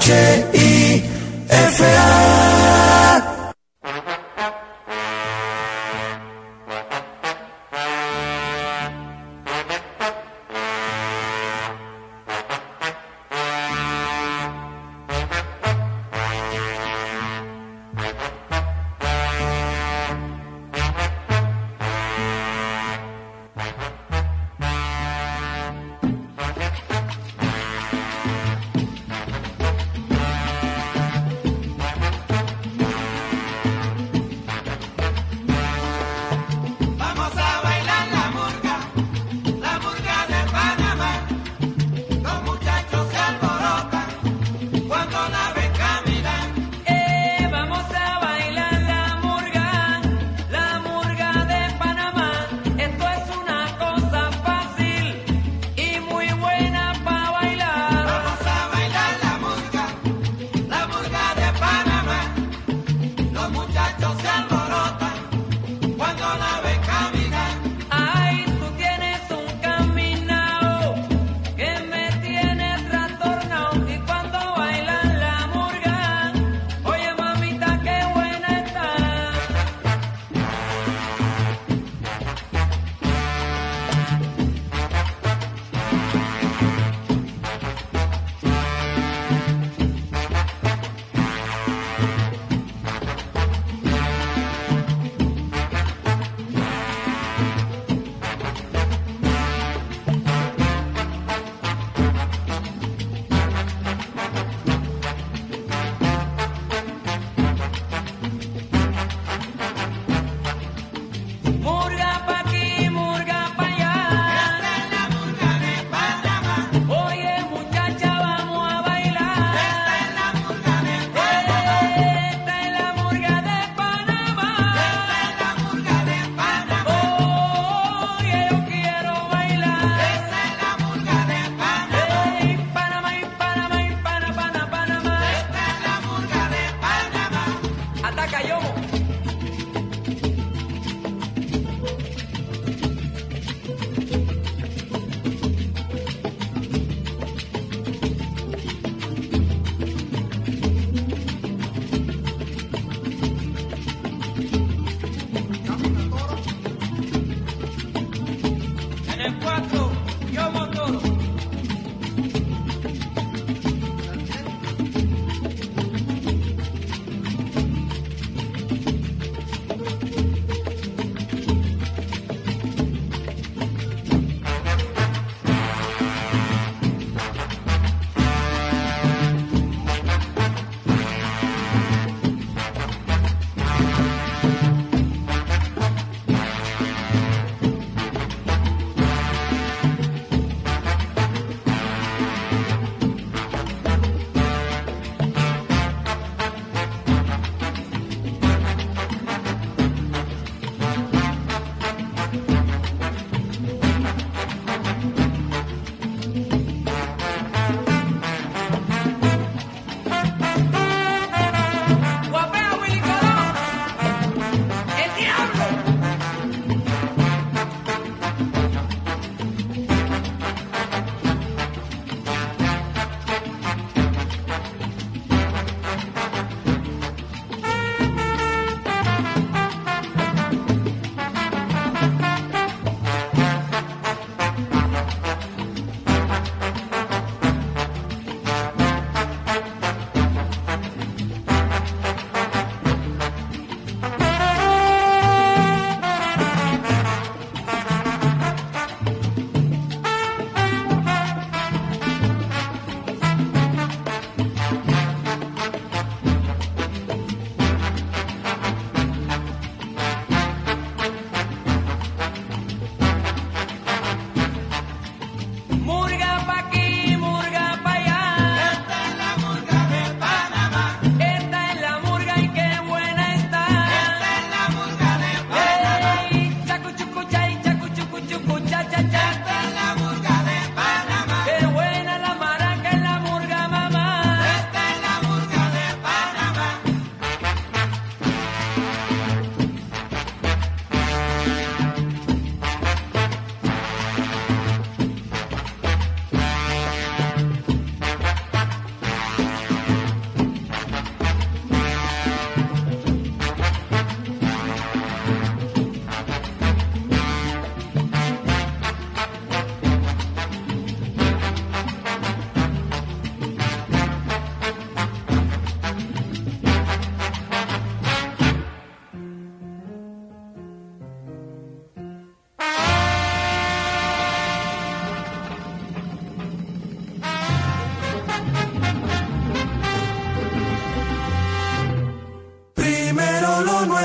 H-I-F-A.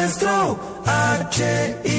nuestro H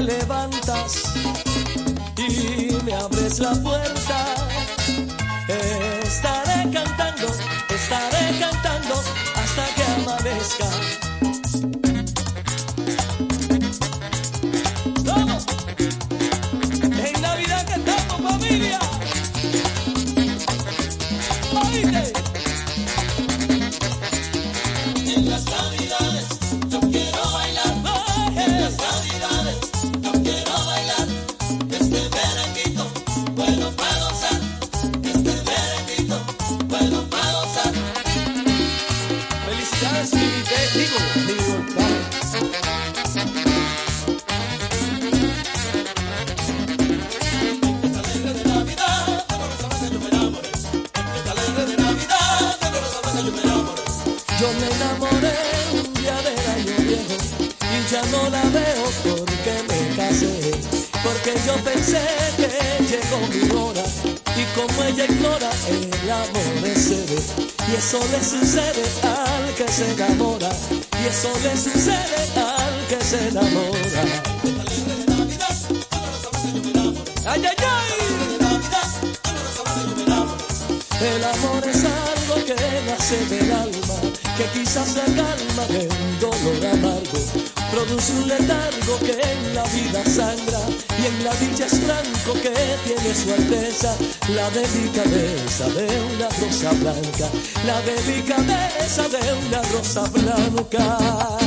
levantas y me abres la puerta. Estaré cantando, estaré cantando hasta que amanezca. que tiene su alteza, la delicadeza de una rosa blanca, la delicadeza de una rosa blanca.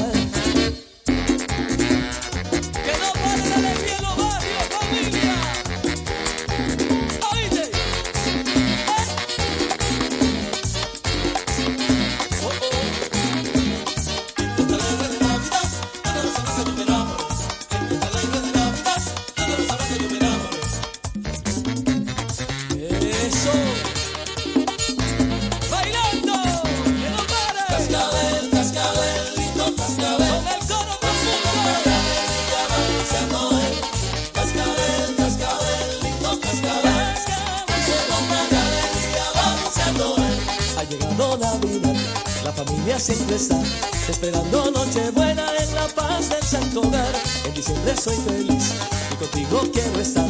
siempre está, esperando Nochebuena en la paz del santo hogar. En diciembre soy feliz y contigo quiero estar,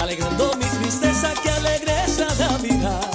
alegrando mi tristeza que alegre esa Navidad.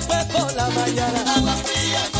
fue por la mañana.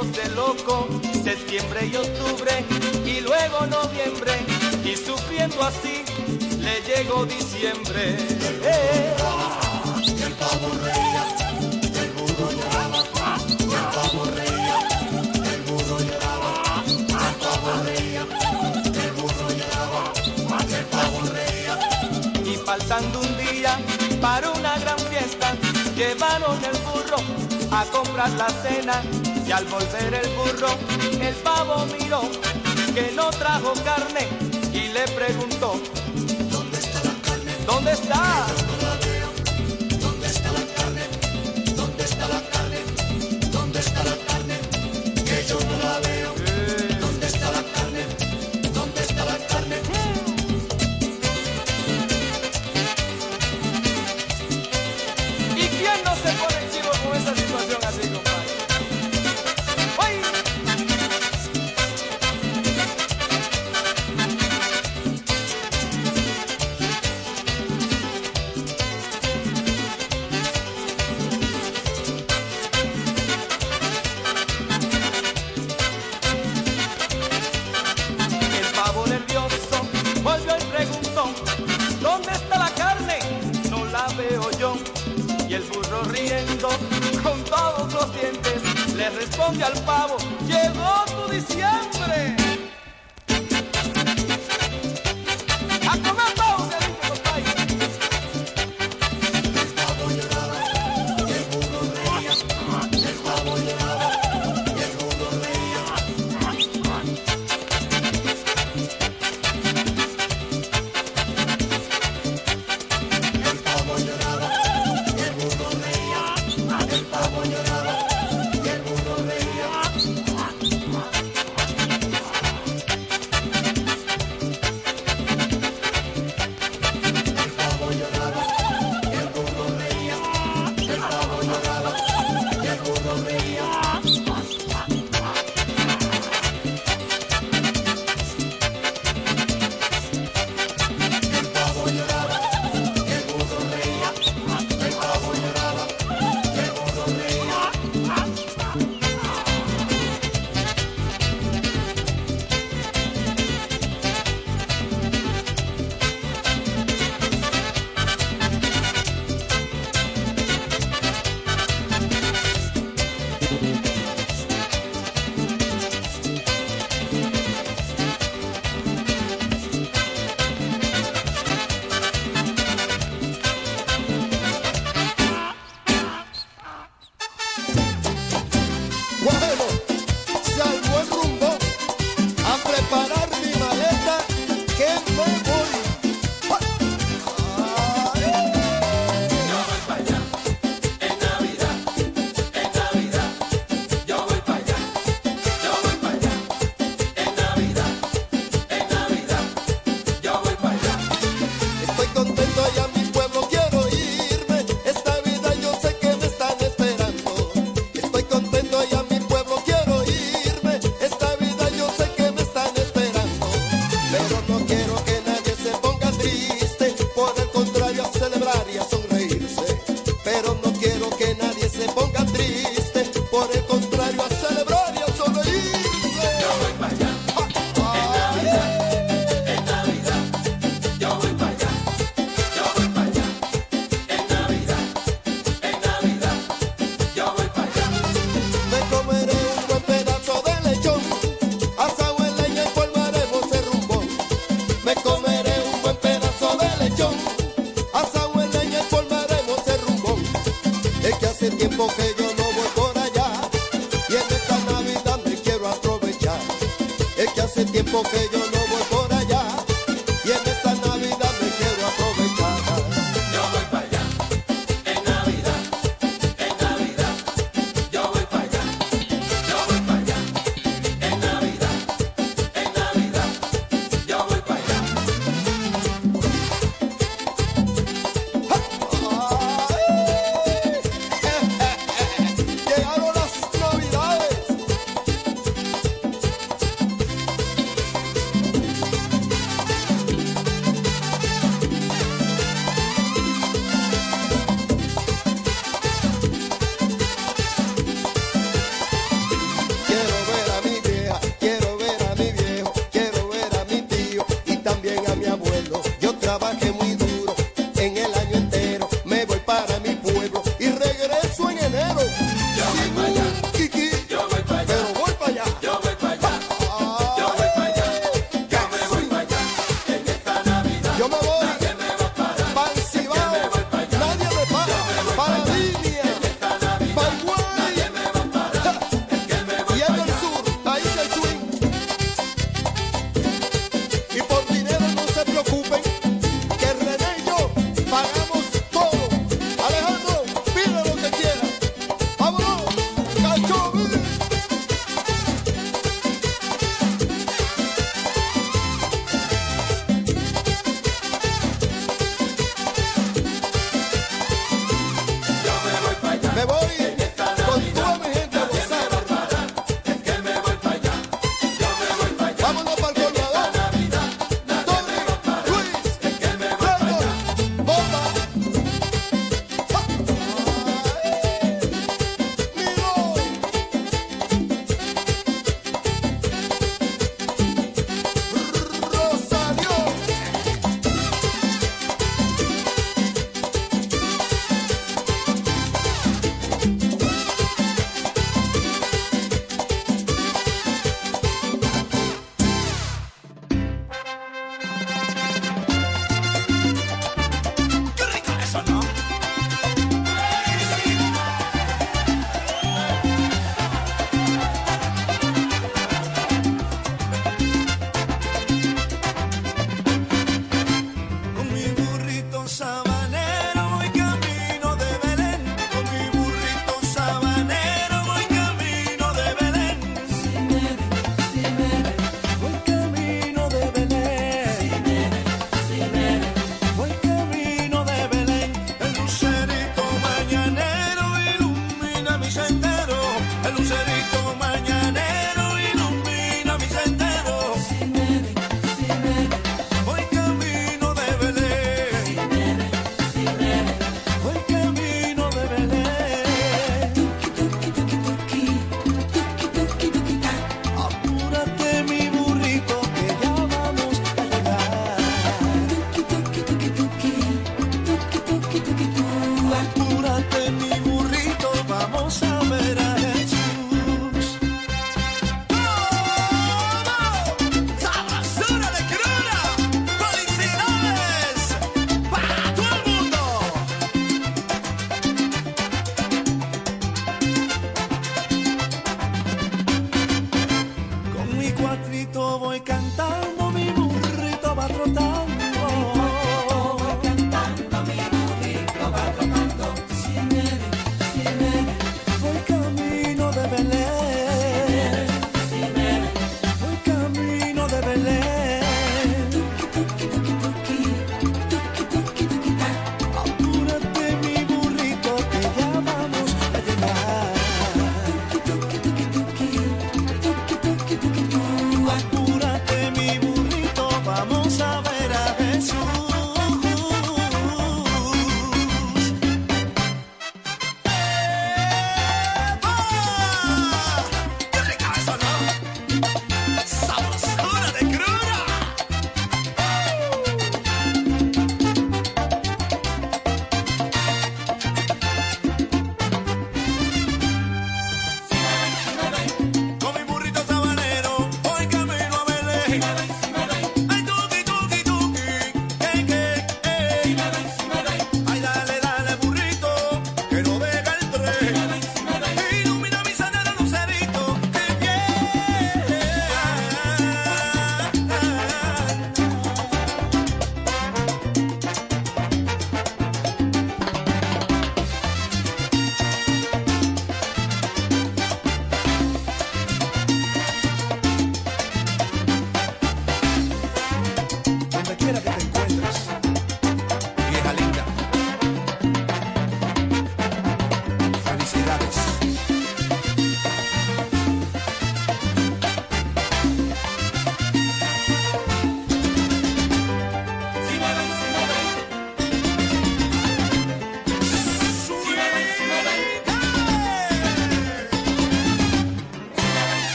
volviéndose loco, septiembre y octubre, y luego noviembre, y sufriendo así, le llegó diciembre. Eh. Y faltando un día para una gran fiesta, llevaron el burro a comprar la cena. Y al volver el burro, el pavo miró que no trajo carne y le preguntó: ¿Dónde está la carne? ¿Dónde está? Responde al pavo, llegó tu diciembre.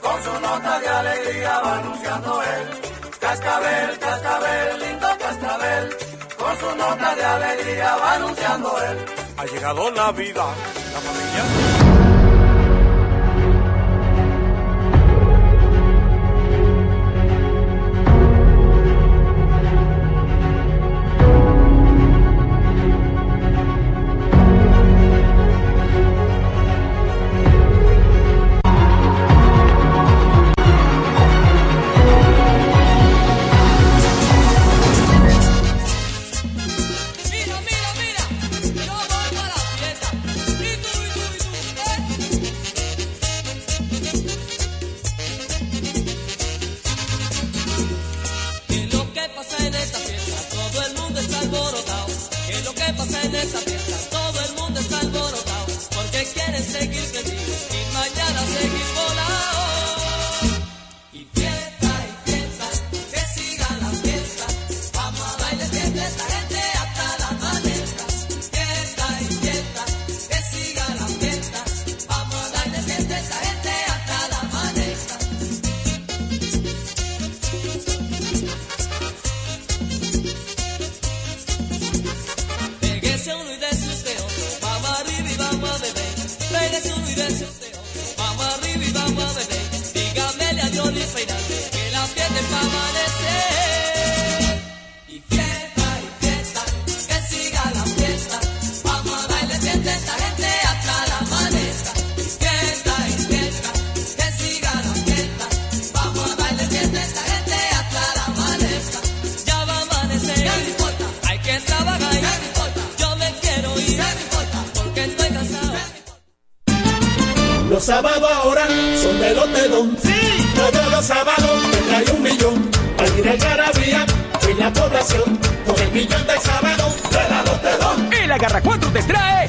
con su nota de alegría va anunciando él. Cascabel, cascabel, lindo cascabel, con su nota de alegría va anunciando él. Ha llegado Navidad, la familia sábados ahora son de Lotedón. Sí. Todos los sábados te trae un millón. Para ir Garabía en la población. Con el millón de sábados de la Lotedón. El Agarra 4 te trae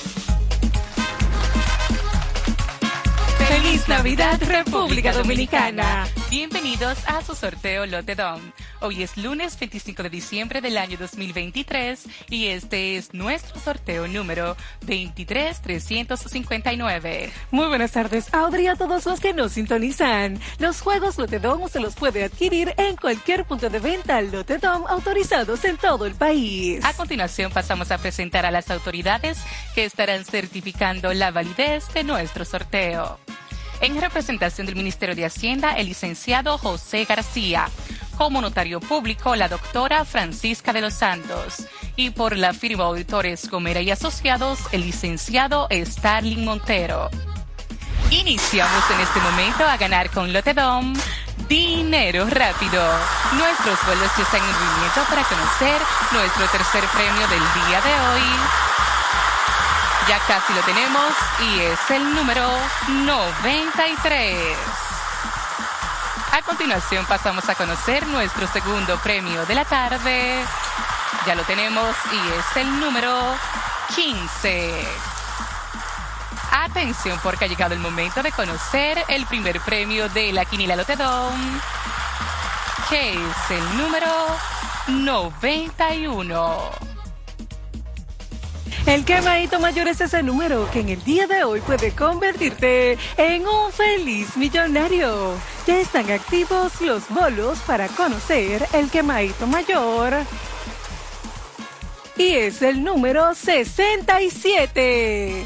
Feliz Navidad, República Dominicana. Bienvenidos a su sorteo Lotedom. Hoy es lunes 25 de diciembre del año 2023 y este es nuestro sorteo número 23359. Muy buenas tardes, Audrey, a todos los que nos sintonizan. Los juegos Lotedom se los puede adquirir en cualquier punto de venta Lotedom autorizados en todo el país. A continuación pasamos a presentar a las autoridades que estarán certificando la validez de nuestro sorteo. En representación del Ministerio de Hacienda, el licenciado José García. Como notario público, la doctora Francisca de los Santos. Y por la firma Auditores Gomera y Asociados, el licenciado Starling Montero. Iniciamos en este momento a ganar con Lotedom dinero rápido. Nuestros vuelos ya están en movimiento para conocer nuestro tercer premio del día de hoy. Ya casi lo tenemos y es el número 93. A continuación pasamos a conocer nuestro segundo premio de la tarde. Ya lo tenemos y es el número 15. Atención porque ha llegado el momento de conocer el primer premio de la Quinila Lotedom, que es el número 91. El quemadito mayor es ese número que en el día de hoy puede convertirte en un feliz millonario. Ya están activos los bolos para conocer el quemadito mayor. Y es el número 67.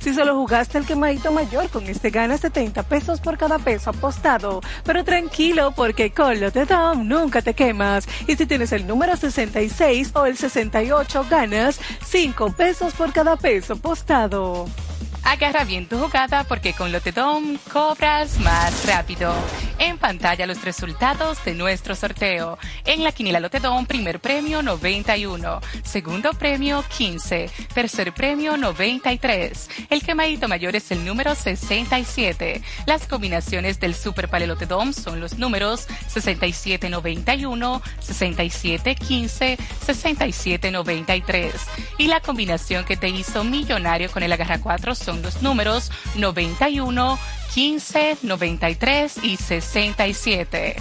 Si solo jugaste el quemadito mayor, con este ganas 70 pesos por cada peso apostado. Pero tranquilo, porque con Lotedom nunca te quemas. Y si tienes el número 66 o el 68, ganas 5 pesos por cada peso apostado. Agarra bien tu jugada porque con Lotedom cobras más rápido. En pantalla los resultados de nuestro sorteo. En la quiniela Lotedom, primer premio 91, segundo premio 15, tercer premio 93. El quemadito mayor es el número 67. Las combinaciones del Super Pale Lotedom son los números 6791, 6715, 6793. Y la combinación que te hizo millonario con el Agarra 4 son los números 91, 15, 93 y 67.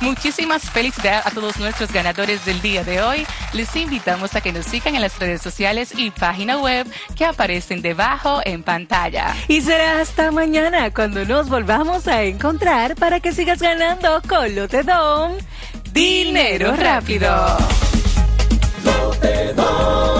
Muchísimas felicidades a todos nuestros ganadores del día de hoy. Les invitamos a que nos sigan en las redes sociales y página web que aparecen debajo en pantalla. Y será hasta mañana cuando nos volvamos a encontrar para que sigas ganando con Lotedom. Dinero rápido. Lotedom,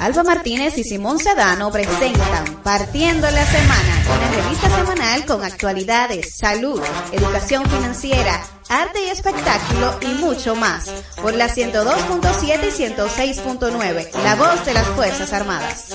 Alba Martínez y Simón Sedano presentan Partiendo la Semana, una revista semanal con actualidades, salud, educación financiera, arte y espectáculo y mucho más. Por la 102.7 y 106.9, la voz de las Fuerzas Armadas.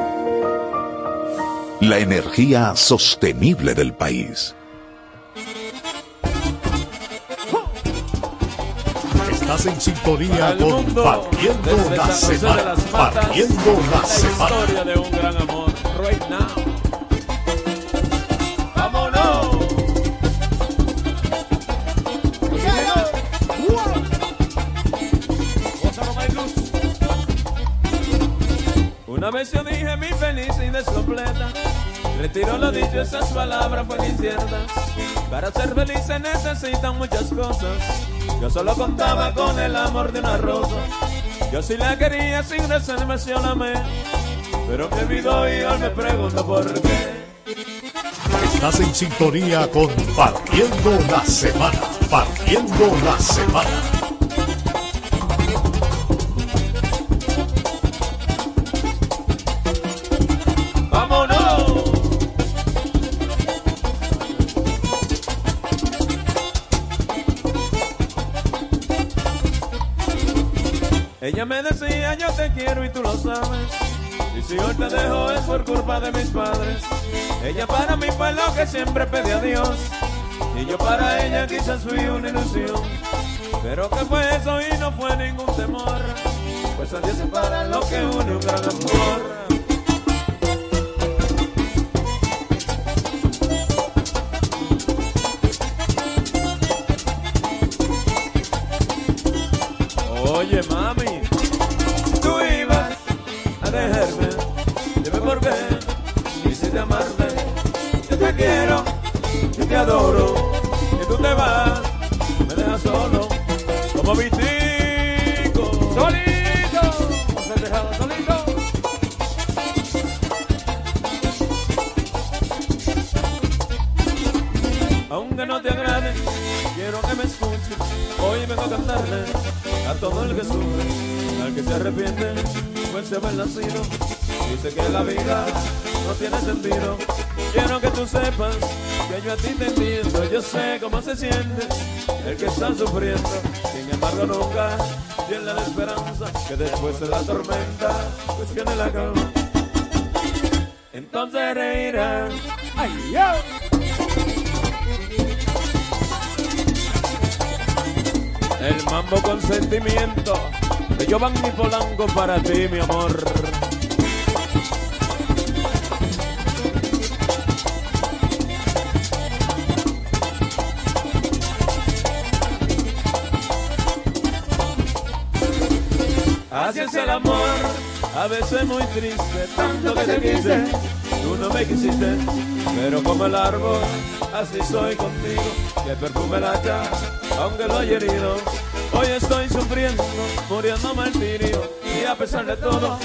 La energía sostenible del país. Estás en sintonía con mundo, Partiendo la Semana. Partiendo la la Semana. historia de un gran amor. Vez yo dije mi felicidad completa. Retiro lo dicho, esas palabras fueron inciertas. Para ser feliz se necesitan muchas cosas. Yo solo contaba con el amor de una rosa. Yo sí la quería sin reservación. Pero me olvidó y hoy me pregunto por qué. Estás en sintonía con Partiendo la Semana. Partiendo la Semana. Ella me decía yo te quiero y tú lo sabes. Y si hoy te dejo es por culpa de mis padres. Ella para mí fue lo que siempre pedí a Dios. Y yo para ella quizás fui una ilusión. Pero que fue eso y no fue ningún temor. Pues a Dios separa lo que une un gran amor. Que yo a ti te entiendo. Yo sé cómo se siente el que está sufriendo. Sin embargo, nunca pierde la esperanza que después de la tormenta, viene la calma. Entonces reirás. ¡Ay, yo! El mambo con sentimiento de Giovanni Polanco para ti, mi amor. Es el amor, a veces muy triste, tanto que te quise, tú no me quisiste, pero como el árbol, así soy contigo, que perfume la cara, aunque lo haya herido, hoy estoy sufriendo, muriendo martirio, y a pesar de todo,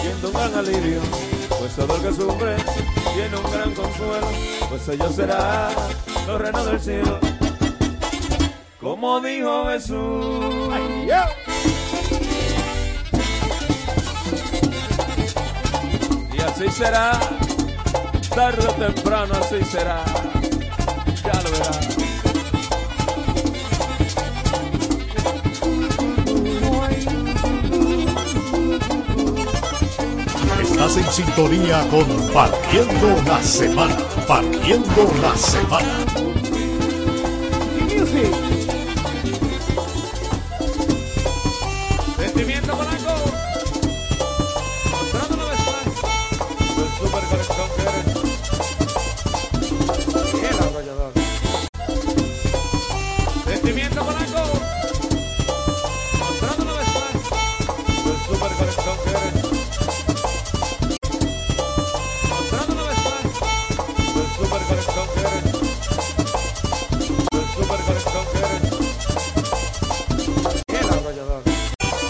siento un gran alivio, pues todo el que sufre tiene un gran consuelo, pues ellos serán los reinos del cielo. Como dijo Jesús. Así será, tarde o temprano así será. Ya lo verás. Estás en sintonía con Partiendo la Semana. Partiendo la Semana.